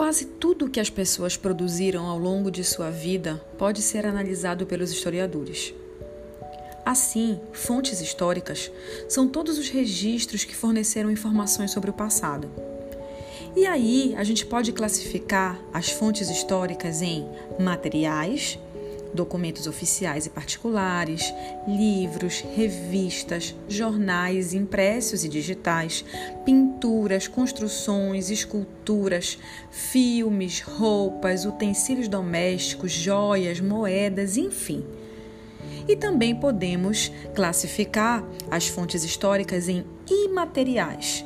Quase tudo que as pessoas produziram ao longo de sua vida pode ser analisado pelos historiadores. Assim, fontes históricas são todos os registros que forneceram informações sobre o passado. E aí, a gente pode classificar as fontes históricas em materiais, documentos oficiais e particulares, livros, revistas, jornais impressos e digitais, pinturas, construções, esculturas, filmes, roupas, utensílios domésticos, joias, moedas, enfim. E também podemos classificar as fontes históricas em imateriais,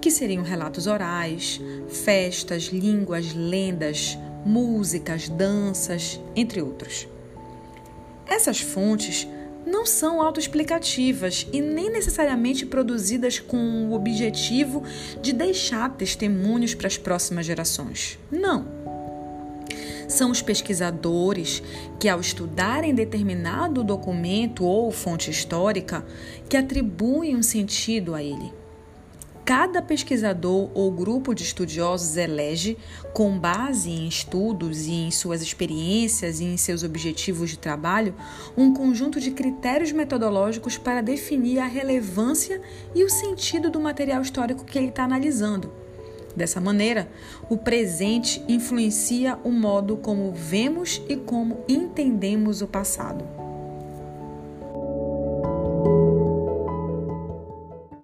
que seriam relatos orais, festas, línguas, lendas, músicas, danças, entre outros. Essas fontes não são autoexplicativas e nem necessariamente produzidas com o objetivo de deixar testemunhos para as próximas gerações. Não. São os pesquisadores que, ao estudarem determinado documento ou fonte histórica, que atribuem um sentido a ele cada pesquisador ou grupo de estudiosos elege, com base em estudos e em suas experiências e em seus objetivos de trabalho, um conjunto de critérios metodológicos para definir a relevância e o sentido do material histórico que ele está analisando. Dessa maneira, o presente influencia o modo como vemos e como entendemos o passado.